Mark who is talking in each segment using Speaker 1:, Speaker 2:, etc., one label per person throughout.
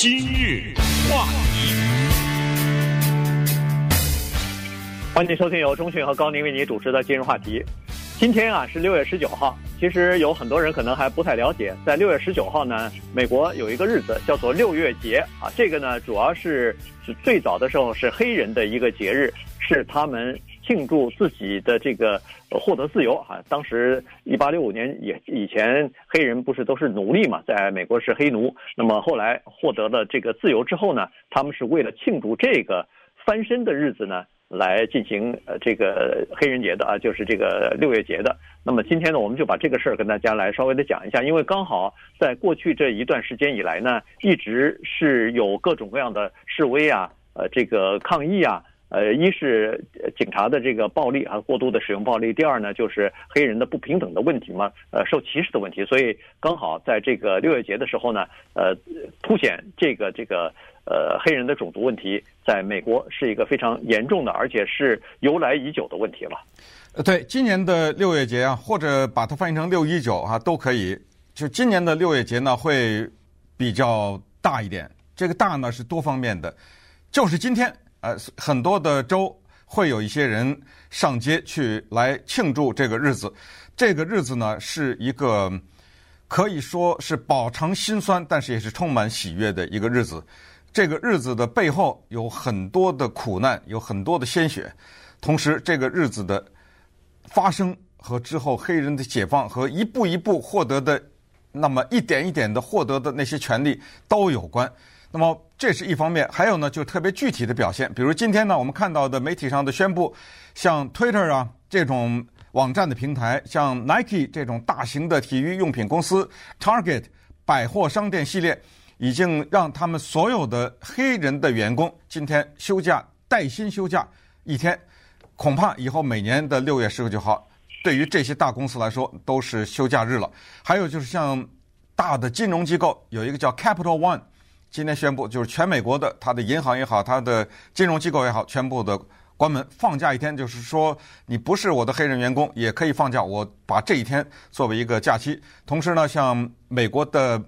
Speaker 1: 今日话题，
Speaker 2: 欢迎收听由中讯和高宁为你主持的今日话题。今天啊是六月十九号，其实有很多人可能还不太了解，在六月十九号呢，美国有一个日子叫做六月节啊。这个呢，主要是最早的时候是黑人的一个节日，是他们。庆祝自己的这个获得自由啊！当时一八六五年也以前黑人不是都是奴隶嘛，在美国是黑奴。那么后来获得了这个自由之后呢，他们是为了庆祝这个翻身的日子呢，来进行呃这个黑人节的啊，就是这个六月节的。那么今天呢，我们就把这个事儿跟大家来稍微的讲一下，因为刚好在过去这一段时间以来呢，一直是有各种各样的示威啊，呃这个抗议啊。呃，一是警察的这个暴力啊，过度的使用暴力；第二呢，就是黑人的不平等的问题嘛，呃，受歧视的问题。所以刚好在这个六月节的时候呢，呃，凸显这个这个呃黑人的种族问题在美国是一个非常严重的，而且是由来已久的问题了。
Speaker 3: 呃，对，今年的六月节啊，或者把它翻译成六一九啊，都可以。就今年的六月节呢，会比较大一点。这个大呢是多方面的，就是今天。呃，很多的州会有一些人上街去来庆祝这个日子。这个日子呢，是一个可以说是饱尝辛酸，但是也是充满喜悦的一个日子。这个日子的背后有很多的苦难，有很多的鲜血。同时，这个日子的发生和之后黑人的解放和一步一步获得的那么一点一点的获得的那些权利都有关。那么这是一方面，还有呢，就特别具体的表现，比如今天呢，我们看到的媒体上的宣布，像 Twitter 啊这种网站的平台，像 Nike 这种大型的体育用品公司，Target 百货商店系列，已经让他们所有的黑人的员工今天休假，带薪休假一天，恐怕以后每年的六月十九号，对于这些大公司来说都是休假日了。还有就是像大的金融机构，有一个叫 Capital One。今天宣布，就是全美国的他的银行也好，他的金融机构也好，全部的关门放假一天，就是说你不是我的黑人员工也可以放假，我把这一天作为一个假期。同时呢，像美国的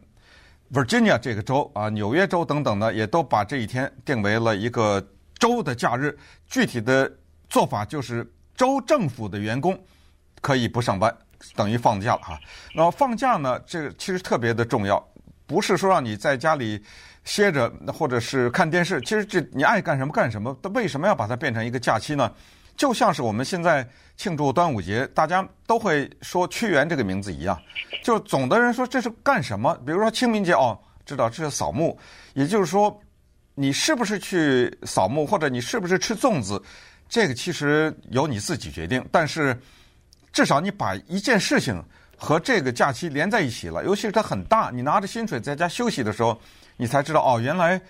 Speaker 3: Virginia 这个州啊，纽约州等等呢，也都把这一天定为了一个州的假日。具体的做法就是州政府的员工可以不上班，等于放假了哈。那放假呢，这个其实特别的重要，不是说让你在家里。歇着，或者是看电视，其实这你爱干什么干什么。为什么要把它变成一个假期呢？就像是我们现在庆祝端午节，大家都会说屈原这个名字一样。就总的人说这是干什么？比如说清明节哦，知道这是扫墓。也就是说，你是不是去扫墓，或者你是不是吃粽子，这个其实由你自己决定。但是至少你把一件事情和这个假期连在一起了，尤其是它很大，你拿着薪水在家休息的时候。你才知道哦，原来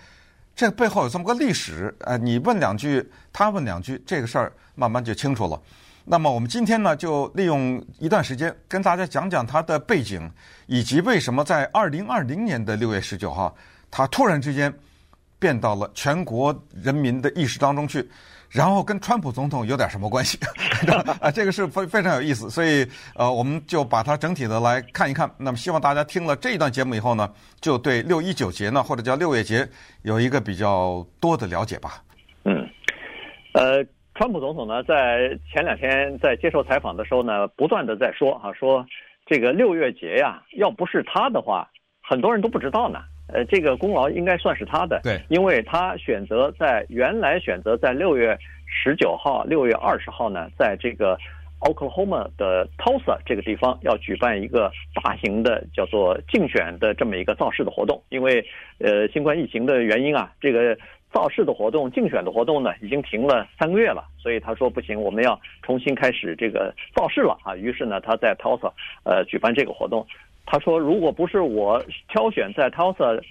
Speaker 3: 这背后有这么个历史。呃，你问两句，他问两句，这个事儿慢慢就清楚了。那么我们今天呢，就利用一段时间跟大家讲讲它的背景，以及为什么在二零二零年的六月十九号，它突然之间变到了全国人民的意识当中去。然后跟川普总统有点什么关系？啊，这个是非非常有意思，所以呃，我们就把它整体的来看一看。那么希望大家听了这一段节目以后呢，就对六一九节呢，或者叫六月节，有一个比较多的了解吧。
Speaker 2: 嗯，呃，川普总统呢，在前两天在接受采访的时候呢，不断的在说啊，说这个六月节呀，要不是他的话，很多人都不知道呢。呃，这个功劳应该算是他的，
Speaker 3: 对，
Speaker 2: 因为他选择在原来选择在六月十九号、六月二十号呢，在这个 Oklahoma 的 Tulsa 这个地方要举办一个大型的叫做竞选的这么一个造势的活动，因为呃新冠疫情的原因啊，这个造势的活动、竞选的活动呢已经停了三个月了，所以他说不行，我们要重新开始这个造势了啊，于是呢他在 Tulsa 呃举办这个活动。他说：“如果不是我挑选在 Tulsa，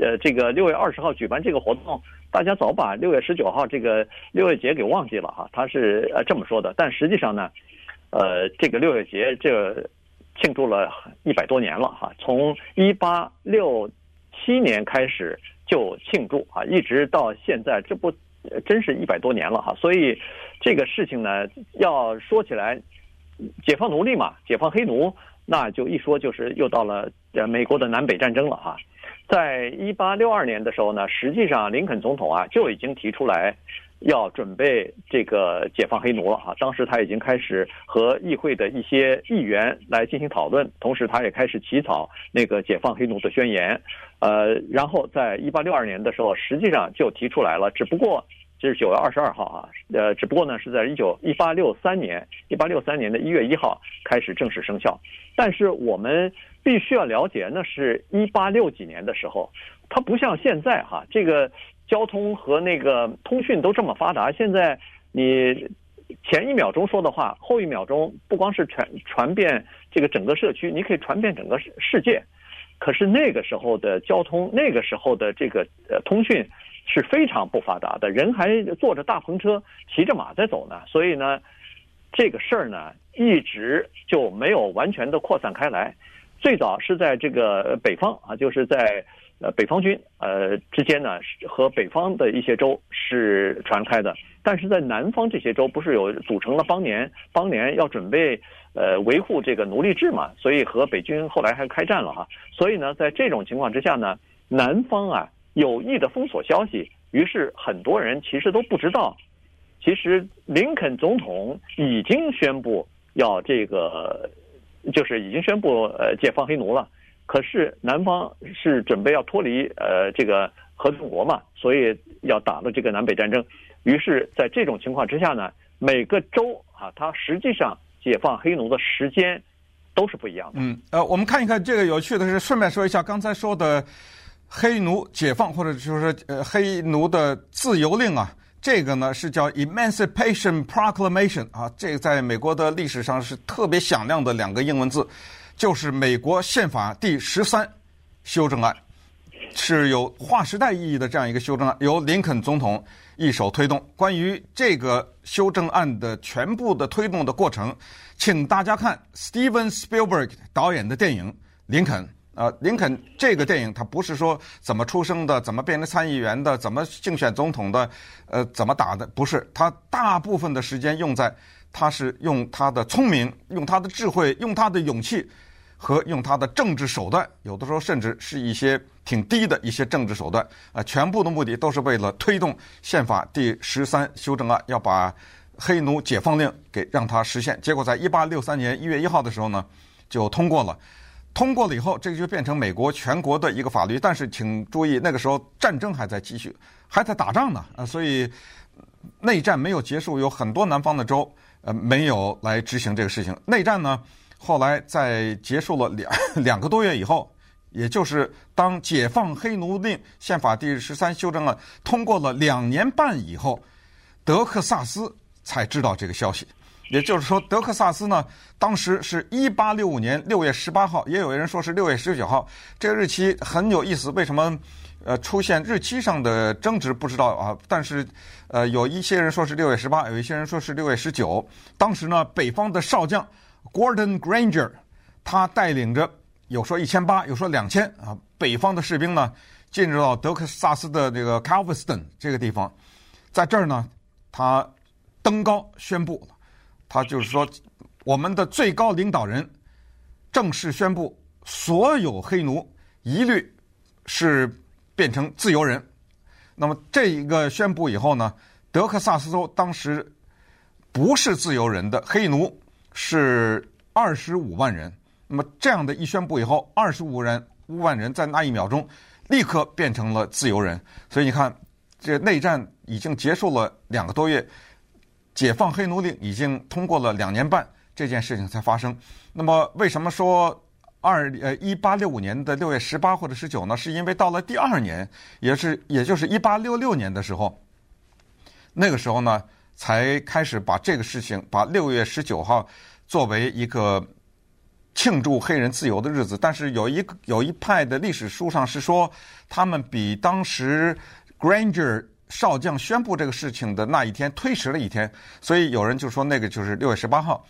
Speaker 2: 呃，这个六月二十号举办这个活动，大家早把六月十九号这个六月节给忘记了哈。”他是呃这么说的。但实际上呢，呃，这个六月节这庆祝了一百多年了哈，从一八六七年开始就庆祝啊，一直到现在，这不真是一百多年了哈。所以这个事情呢，要说起来，解放奴隶嘛，解放黑奴。那就一说就是又到了呃美国的南北战争了哈，在一八六二年的时候呢，实际上林肯总统啊就已经提出来要准备这个解放黑奴了啊。当时他已经开始和议会的一些议员来进行讨论，同时他也开始起草那个解放黑奴的宣言。呃，然后在一八六二年的时候，实际上就提出来了，只不过是九月二十二号啊，呃，只不过呢是在一九一八六三年一八六三年的一月一号开始正式生效。但是我们必须要了解，那是一八六几年的时候，它不像现在哈，这个交通和那个通讯都这么发达。现在你前一秒钟说的话，后一秒钟不光是传传遍这个整个社区，你可以传遍整个世界。可是那个时候的交通，那个时候的这个呃通讯是非常不发达的，人还坐着大篷车，骑着马在走呢。所以呢，这个事儿呢，一直就没有完全的扩散开来。最早是在这个北方啊，就是在呃北方军呃之间呢，和北方的一些州是传开的。但是在南方这些州，不是有组成了邦联，邦联要准备呃维护这个奴隶制嘛，所以和北军后来还开战了哈。所以呢，在这种情况之下呢，南方啊有意的封锁消息，于是很多人其实都不知道，其实林肯总统已经宣布要这个，就是已经宣布呃解放黑奴了，可是南方是准备要脱离呃这个合众国嘛，所以要打了这个南北战争。于是，在这种情况之下呢，每个州啊，它实际上解放黑奴的时间都是不一样的。
Speaker 3: 嗯，呃，我们看一看这个有趣的是，顺便说一下刚才说的黑奴解放，或者就是呃黑奴的自由令啊，这个呢是叫 Emancipation Proclamation 啊，这个在美国的历史上是特别响亮的两个英文字，就是美国宪法第十三修正案，是有划时代意义的这样一个修正案，由林肯总统。一手推动。关于这个修正案的全部的推动的过程，请大家看 Steven Spielberg 导演的电影《林肯》。呃，林肯这个电影，他不是说怎么出生的，怎么变成参议员的，怎么竞选总统的，呃，怎么打的，不是。他大部分的时间用在，他是用他的聪明，用他的智慧，用他的勇气。和用他的政治手段，有的时候甚至是一些挺低的一些政治手段，啊，全部的目的都是为了推动宪法第十三修正案，要把黑奴解放令给让它实现。结果在一八六三年一月一号的时候呢，就通过了。通过了以后，这个就变成美国全国的一个法律。但是请注意，那个时候战争还在继续，还在打仗呢，啊，所以内战没有结束，有很多南方的州呃没有来执行这个事情。内战呢？后来在结束了两 两个多月以后，也就是当解放黑奴令宪法第十三修正案通过了两年半以后，德克萨斯才知道这个消息。也就是说，德克萨斯呢，当时是一八六五年六月十八号，也有人说是六月十九号，这个日期很有意思。为什么呃出现日期上的争执？不知道啊。但是呃，有一些人说是六月十八，有一些人说是六月十九。当时呢，北方的少将。Gordon Granger，他带领着有说一千八，有说两千啊，北方的士兵呢，进入到德克萨斯的这个 Calveston 这个地方，在这儿呢，他登高宣布，他就是说，我们的最高领导人正式宣布，所有黑奴一律是变成自由人。那么这一个宣布以后呢，德克萨斯州当时不是自由人的黑奴。是二十五万人，那么这样的一宣布以后，二十五人五万人在那一秒钟立刻变成了自由人。所以你看，这内战已经结束了两个多月，解放黑奴令已经通过了两年半，这件事情才发生。那么为什么说二呃一八六五年的六月十八或者十九呢？是因为到了第二年，也是也就是一八六六年的时候，那个时候呢。才开始把这个事情，把六月十九号作为一个庆祝黑人自由的日子。但是有一有一派的历史书上是说，他们比当时 Granger 少将宣布这个事情的那一天推迟了一天，所以有人就说那个就是六月十八号，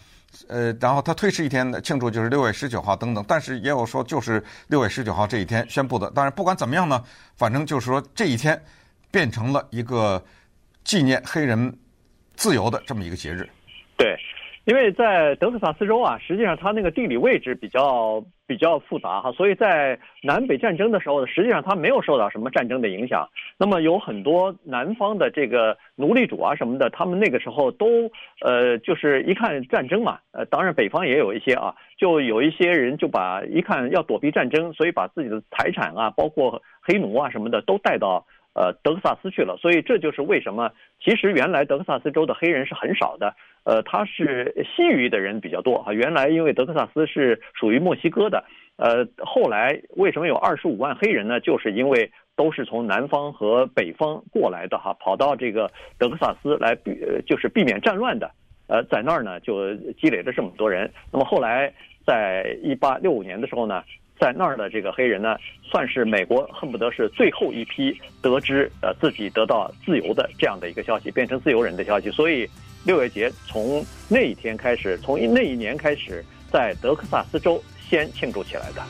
Speaker 3: 呃，然后他推迟一天的庆祝就是六月十九号等等。但是也有说就是六月十九号这一天宣布的。当然不管怎么样呢，反正就是说这一天变成了一个纪念黑人。自由的这么一个节日，
Speaker 2: 对，因为在德克萨斯州啊，实际上它那个地理位置比较比较复杂哈，所以在南北战争的时候呢，实际上它没有受到什么战争的影响。那么有很多南方的这个奴隶主啊什么的，他们那个时候都呃，就是一看战争嘛，呃，当然北方也有一些啊，就有一些人就把一看要躲避战争，所以把自己的财产啊，包括黑奴啊什么的都带到。呃，德克萨斯去了，所以这就是为什么，其实原来德克萨斯州的黑人是很少的，呃，他是西语的人比较多啊。原来因为德克萨斯是属于墨西哥的，呃，后来为什么有二十五万黑人呢？就是因为都是从南方和北方过来的哈，跑到这个德克萨斯来避，就是避免战乱的，呃，在那儿呢就积累了这么多人。那么后来在一八六五年的时候呢。在那儿的这个黑人呢，算是美国恨不得是最后一批得知呃自己得到自由的这样的一个消息，变成自由人的消息。所以六月节从那一天开始，从那一年开始，在德克萨斯州先庆祝起来的。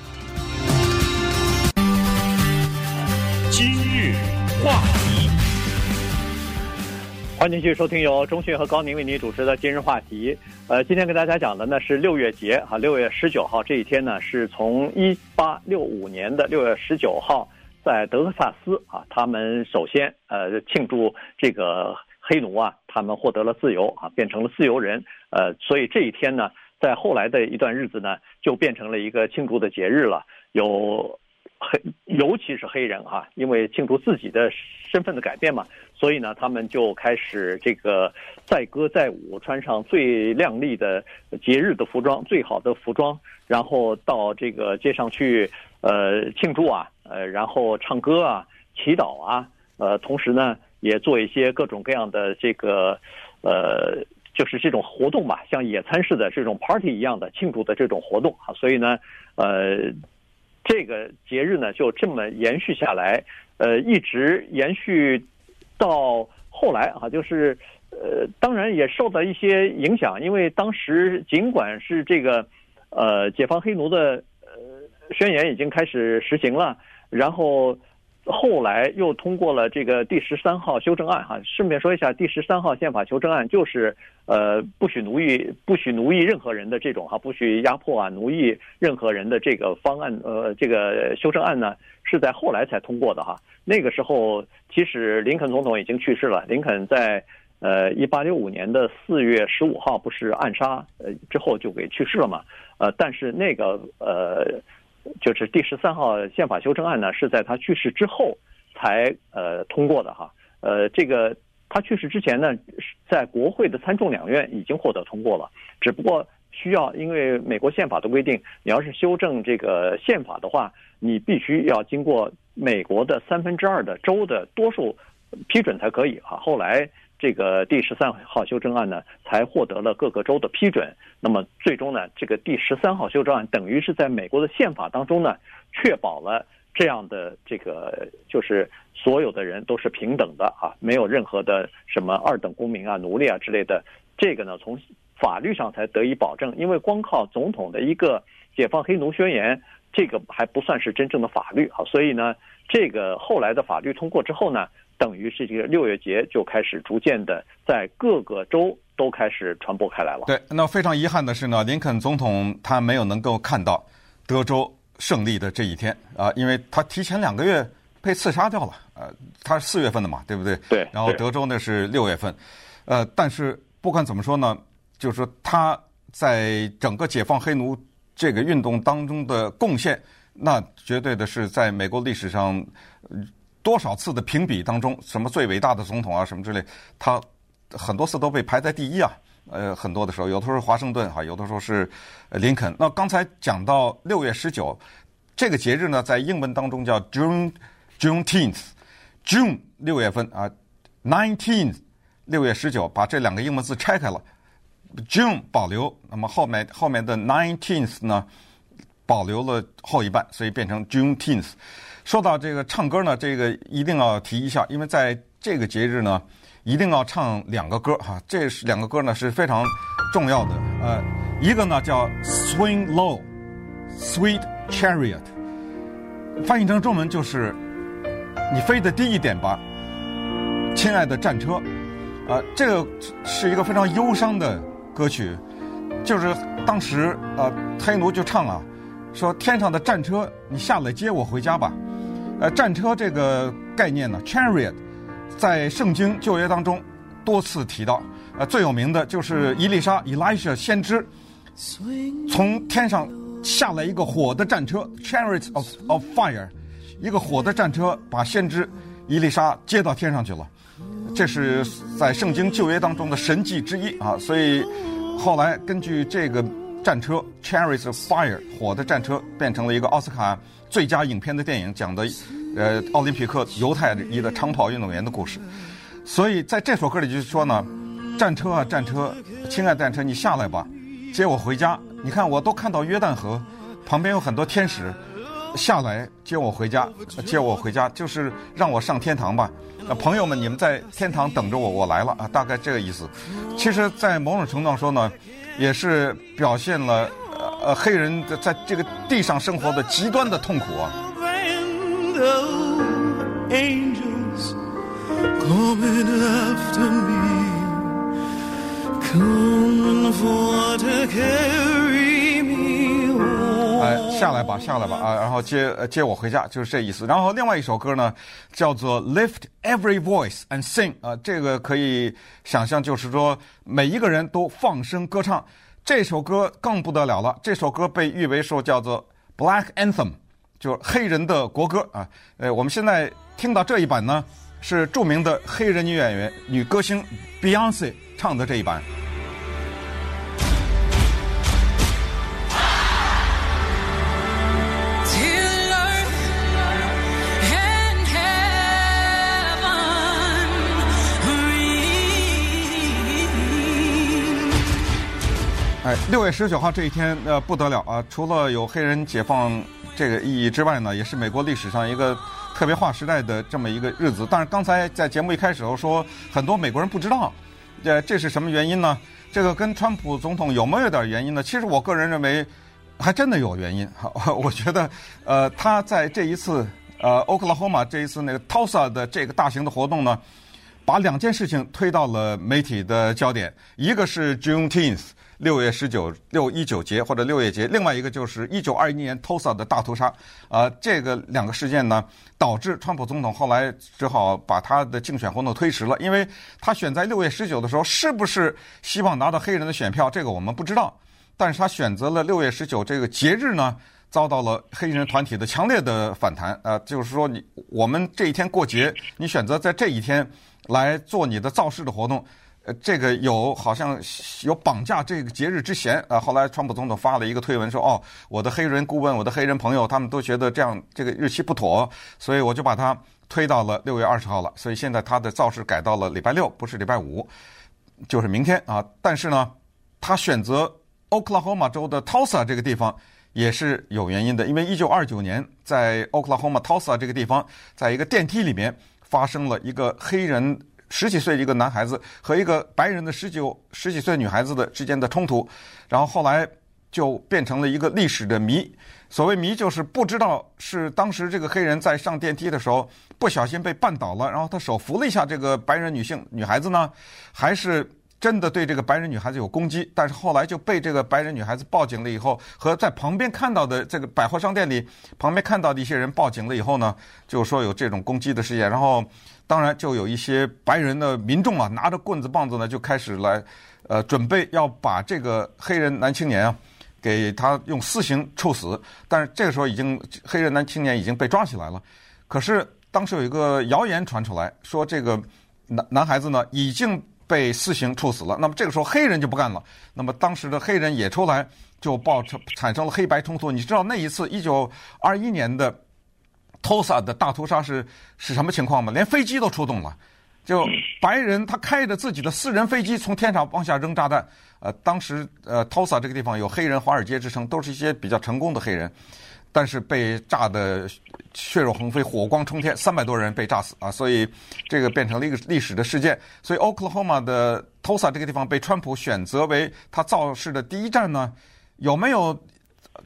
Speaker 1: 今日话题。
Speaker 2: 欢迎继续收听由中讯和高宁为您主持的今日话题。呃，今天跟大家讲的呢是六月节哈，六月十九号这一天呢是从一八六五年的六月十九号，在德克萨斯啊，他们首先呃庆祝这个黑奴啊，他们获得了自由啊，变成了自由人。呃，所以这一天呢，在后来的一段日子呢，就变成了一个庆祝的节日了，有。黑，尤其是黑人啊，因为庆祝自己的身份的改变嘛，所以呢，他们就开始这个载歌载舞，穿上最亮丽的节日的服装，最好的服装，然后到这个街上去，呃，庆祝啊，呃，然后唱歌啊，祈祷啊，呃，同时呢，也做一些各种各样的这个，呃，就是这种活动吧，像野餐式的这种 party 一样的庆祝的这种活动啊，所以呢，呃。这个节日呢，就这么延续下来，呃，一直延续到后来啊，就是呃，当然也受到一些影响，因为当时尽管是这个呃解放黑奴的呃宣言已经开始实行了，然后。后来又通过了这个第十三号修正案，哈，顺便说一下，第十三号宪法修正案就是，呃，不许奴役，不许奴役任何人的这种哈，不许压迫啊，奴役任何人的这个方案，呃，这个修正案呢，是在后来才通过的哈。那个时候，其实林肯总统已经去世了，林肯在呃一八六五年的四月十五号不是暗杀，呃之后就给去世了嘛，呃，但是那个呃。就是第十三号宪法修正案呢，是在他去世之后才呃通过的哈。呃，这个他去世之前呢，在国会的参众两院已经获得通过了，只不过需要因为美国宪法的规定，你要是修正这个宪法的话，你必须要经过美国的三分之二的州的多数批准才可以哈。后来。这个第十三号修正案呢，才获得了各个州的批准。那么最终呢，这个第十三号修正案等于是在美国的宪法当中呢，确保了这样的这个就是所有的人都是平等的啊，没有任何的什么二等公民啊、奴隶啊之类的。这个呢，从法律上才得以保证。因为光靠总统的一个解放黑奴宣言，这个还不算是真正的法律啊。所以呢，这个后来的法律通过之后呢。等于是这个六月节就开始逐渐的在各个州都开始传播开来了。
Speaker 3: 对，那非常遗憾的是呢，林肯总统他没有能够看到德州胜利的这一天啊，因为他提前两个月被刺杀掉了。呃，他是四月份的嘛，对不对？
Speaker 2: 对。
Speaker 3: 然后德州呢是六月份，呃，但是不管怎么说呢，就是说他在整个解放黑奴这个运动当中的贡献，那绝对的是在美国历史上。多少次的评比当中，什么最伟大的总统啊，什么之类，他很多次都被排在第一啊。呃，很多的时候，有的时候是华盛顿哈，有的时候是林肯。那刚才讲到六月十九这个节日呢，在英文当中叫 June June tenth，June 六月份啊，Nineteenth 六月十九，把这两个英文字拆开了，June 保留，那么后面后面的 Nineteenth 呢，保留了后一半，所以变成 Juneteenth。说到这个唱歌呢，这个一定要提一下，因为在这个节日呢，一定要唱两个歌哈。这是两个歌呢是非常重要的。呃，一个呢叫 Swing Low, Sweet Chariot，翻译成中文就是你飞得低一点吧，亲爱的战车。啊、这个是一个非常忧伤的歌曲。就是当时呃黑奴就唱啊，说天上的战车，你下来接我回家吧。呃，战车这个概念呢，chariot，在圣经旧约当中多次提到。呃，最有名的就是伊丽莎 （Elisha） 先知，从天上下来一个火的战车 （chariot of of fire），一个火的战车把先知伊丽莎接到天上去了。这是在圣经旧约当中的神迹之一啊，所以后来根据这个战车 （chariot of fire） 火的战车变成了一个奥斯卡最佳影片的电影，讲的呃奥林匹克犹太裔的长跑运动员的故事。所以在这首歌里就是说呢。战车啊，战车，亲爱的战车，你下来吧，接我回家。你看，我都看到约旦河旁边有很多天使下来接我回家，接我回家，就是让我上天堂吧。呃，朋友们，你们在天堂等着我，我来了啊，大概这个意思。其实，在某种程度上说呢，也是表现了呃黑人在这个地上生活的极端的痛苦啊。哎，下来吧，下来吧啊！然后接接我回家，就是这意思。然后另外一首歌呢，叫做《Lift Every Voice and Sing》啊，这个可以想象，就是说每一个人都放声歌唱。这首歌更不得了了，这首歌被誉为说叫做 Black Anthem，就是黑人的国歌啊。呃，我们现在听到这一版呢，是著名的黑人女演员、女歌星 Beyonce 唱的这一版。哎，六月十九号这一天，呃，不得了啊！除了有黑人解放这个意义之外呢，也是美国历史上一个特别划时代的这么一个日子。但是刚才在节目一开始时候说，很多美国人不知道，呃，这是什么原因呢？这个跟川普总统有没有点原因呢？其实我个人认为，还真的有原因。我觉得，呃，他在这一次，呃，奥克拉荷马这一次那个 Tulsa 的这个大型的活动呢，把两件事情推到了媒体的焦点，一个是 Juneteenth。六月十九六一九节或者六月节，另外一个就是一九二一年 Tulsa 的大屠杀，呃，这个两个事件呢，导致川普总统后来只好把他的竞选活动推迟了，因为他选在六月十九的时候，是不是希望拿到黑人的选票，这个我们不知道，但是他选择了六月十九这个节日呢，遭到了黑人团体的强烈的反弹，呃，就是说你我们这一天过节，你选择在这一天来做你的造势的活动。呃，这个有好像有绑架这个节日之嫌啊。后来川普总统发了一个推文说：“哦，我的黑人顾问，我的黑人朋友，他们都觉得这样这个日期不妥，所以我就把它推到了六月二十号了。所以现在他的造势改到了礼拜六，不是礼拜五，就是明天啊。但是呢，他选择奥克拉荷马州的 Tulsa 这个地方也是有原因的，因为一九二九年在奥克拉荷马 Tulsa 这个地方，在一个电梯里面发生了一个黑人。十几岁一个男孩子和一个白人的十九十几岁女孩子的之间的冲突，然后后来就变成了一个历史的谜。所谓谜，就是不知道是当时这个黑人在上电梯的时候不小心被绊倒了，然后他手扶了一下这个白人女性女孩子呢，还是真的对这个白人女孩子有攻击？但是后来就被这个白人女孩子报警了以后，和在旁边看到的这个百货商店里旁边看到的一些人报警了以后呢，就说有这种攻击的事件，然后。当然，就有一些白人的民众啊，拿着棍子棒子呢，就开始来，呃，准备要把这个黑人男青年啊，给他用私刑处死。但是这个时候，已经黑人男青年已经被抓起来了。可是当时有一个谣言传出来，说这个男男孩子呢已经被私刑处死了。那么这个时候，黑人就不干了。那么当时的黑人也出来，就爆成产生了黑白冲突。你知道那一次一九二一年的。Tulsa 的大屠杀是是什么情况吗？连飞机都出动了，就白人他开着自己的私人飞机从天上往下扔炸弹。呃，当时呃 Tulsa 这个地方有黑人华尔街之称，都是一些比较成功的黑人，但是被炸得血肉横飞，火光冲天，三百多人被炸死啊！所以这个变成了一个历史的事件。所以 Oklahoma 的 Tulsa 这个地方被川普选择为他造势的第一站呢，有没有？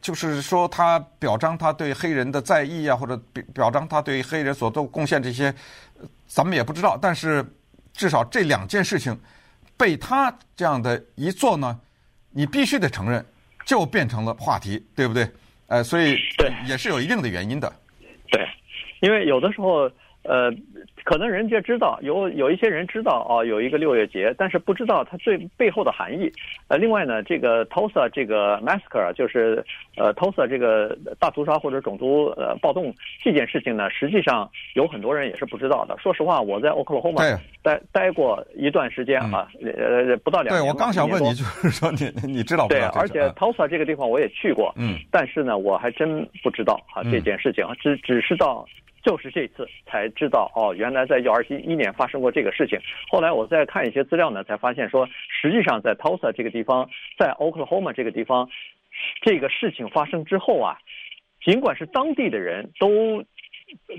Speaker 3: 就是说，他表彰他对黑人的在意啊，或者表表彰他对黑人所做贡献这些，咱们也不知道。但是至少这两件事情被他这样的一做呢，你必须得承认，就变成了话题，对不对？呃，所以
Speaker 2: 对
Speaker 3: 也是有一定的原因的。
Speaker 2: 对，因为有的时候，呃。可能人家知道有有一些人知道哦，有一个六月节，但是不知道它最背后的含义。呃，另外呢，这个 Tulsa 这个 massacre 就是呃 Tulsa 这个大屠杀或者种族呃暴动这件事情呢，实际上有很多人也是不知道的。说实话，我在 Oklahoma 待待过一段时间啊，呃，不到两年。
Speaker 3: 对，我刚想问你，就是说你 你知道不知道？
Speaker 2: 对，而且 Tulsa 这个地方我也去过，嗯，但是呢，我还真不知道啊这件事情，只只是到。就是这次才知道哦，原来在一九二一年发生过这个事情。后来我再看一些资料呢，才发现说，实际上在 Tulsa 这个地方，在 Oklahoma 这个地方，这个事情发生之后啊，尽管是当地的人都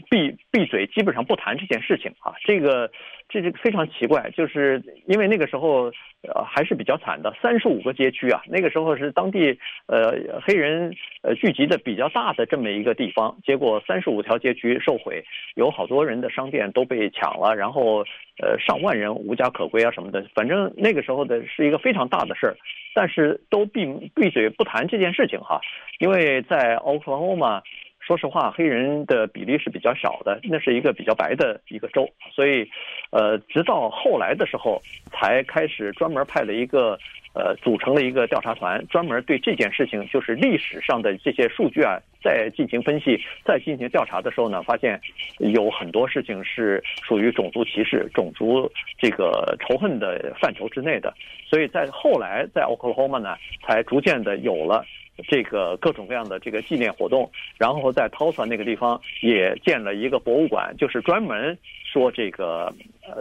Speaker 2: 闭闭嘴，基本上不谈这件事情啊，这个。这是非常奇怪，就是因为那个时候，呃，还是比较惨的，三十五个街区啊，那个时候是当地呃黑人呃聚集的比较大的这么一个地方，结果三十五条街区受毁，有好多人的商店都被抢了，然后呃上万人无家可归啊什么的，反正那个时候的是一个非常大的事儿，但是都闭闭嘴不谈这件事情哈，因为在 Oklahoma。说实话，黑人的比例是比较小的，那是一个比较白的一个州，所以，呃，直到后来的时候，才开始专门派了一个，呃，组成了一个调查团，专门对这件事情，就是历史上的这些数据啊，再进行分析，再进行调查的时候呢，发现有很多事情是属于种族歧视、种族这个仇恨的范畴之内的，所以在后来在 Oklahoma 呢，才逐渐的有了。这个各种各样的这个纪念活动，然后在 Tulsa 那个地方也建了一个博物馆，就是专门说这个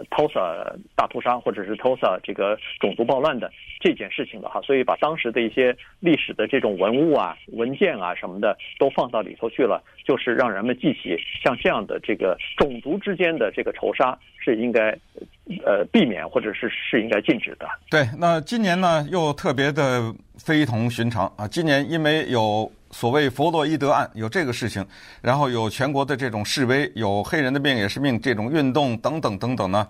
Speaker 2: Tulsa 大屠杀或者是 Tulsa 这个种族暴乱的这件事情的哈，所以把当时的一些历史的这种文物啊、文件啊什么的都放到里头去了，就是让人们记起像这样的这个种族之间的这个仇杀是应该呃避免或者是是应该禁止的。
Speaker 3: 对，那今年呢又特别的。非同寻常啊！今年因为有所谓弗洛伊德案，有这个事情，然后有全国的这种示威，有黑人的命也是命这种运动等等等等呢，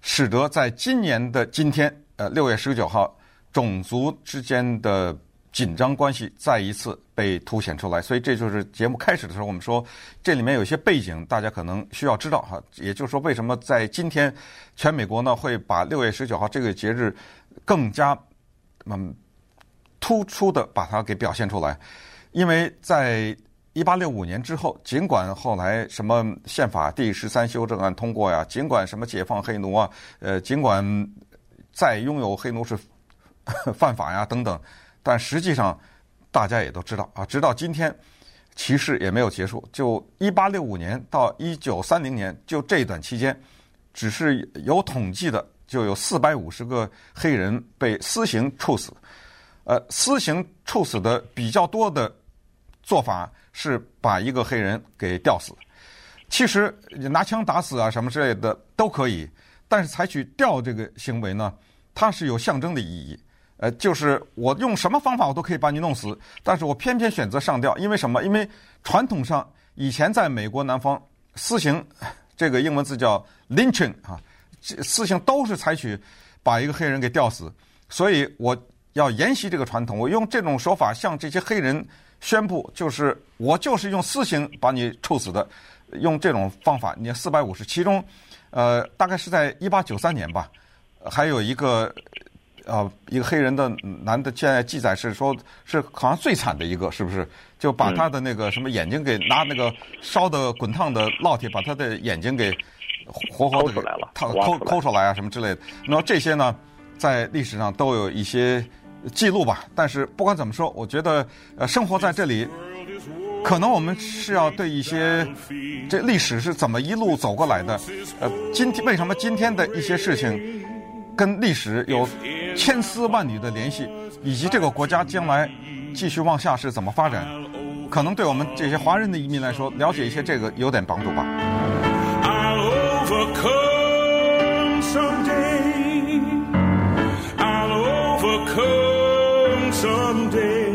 Speaker 3: 使得在今年的今天，呃，六月十九号，种族之间的紧张关系再一次被凸显出来。所以这就是节目开始的时候我们说，这里面有些背景，大家可能需要知道哈。也就是说，为什么在今天，全美国呢会把六月十九号这个节日更加嗯。突出的把它给表现出来，因为在一八六五年之后，尽管后来什么宪法第十三修正案通过呀，尽管什么解放黑奴啊，呃，尽管再拥有黑奴是犯法呀等等，但实际上大家也都知道啊，直到今天歧视也没有结束。就一八六五年到一九三零年，就这段期间，只是有统计的就有四百五十个黑人被私刑处死。呃，私刑处死的比较多的做法是把一个黑人给吊死。其实拿枪打死啊什么之类的都可以，但是采取吊这个行为呢，它是有象征的意义。呃，就是我用什么方法我都可以把你弄死，但是我偏偏选择上吊，因为什么？因为传统上以前在美国南方私刑，这个英文字叫 lynching 啊，私刑都是采取把一个黑人给吊死，所以我。要沿袭这个传统，我用这种手法向这些黑人宣布，就是我就是用私刑把你处死的，用这种方法，你四百五十，其中，呃，大概是在一八九三年吧，还有一个，呃，一个黑人的男的，现在记载是说，是好像最惨的一个，是不是？就把他的那个什么眼睛给拿那个烧的滚烫的烙铁，把他的眼睛给活活的给烫抠抠出来啊，什么之类的。那么这些呢，在历史上都有一些。记录吧，但是不管怎么说，我觉得呃，生活在这里，可能我们是要对一些这历史是怎么一路走过来的，呃，今天为什么今天的一些事情跟历史有千丝万缕的联系，以及这个国家将来继续往下是怎么发展，可能对我们这些华人的移民来说，了解一些这个有点帮助吧。will come someday.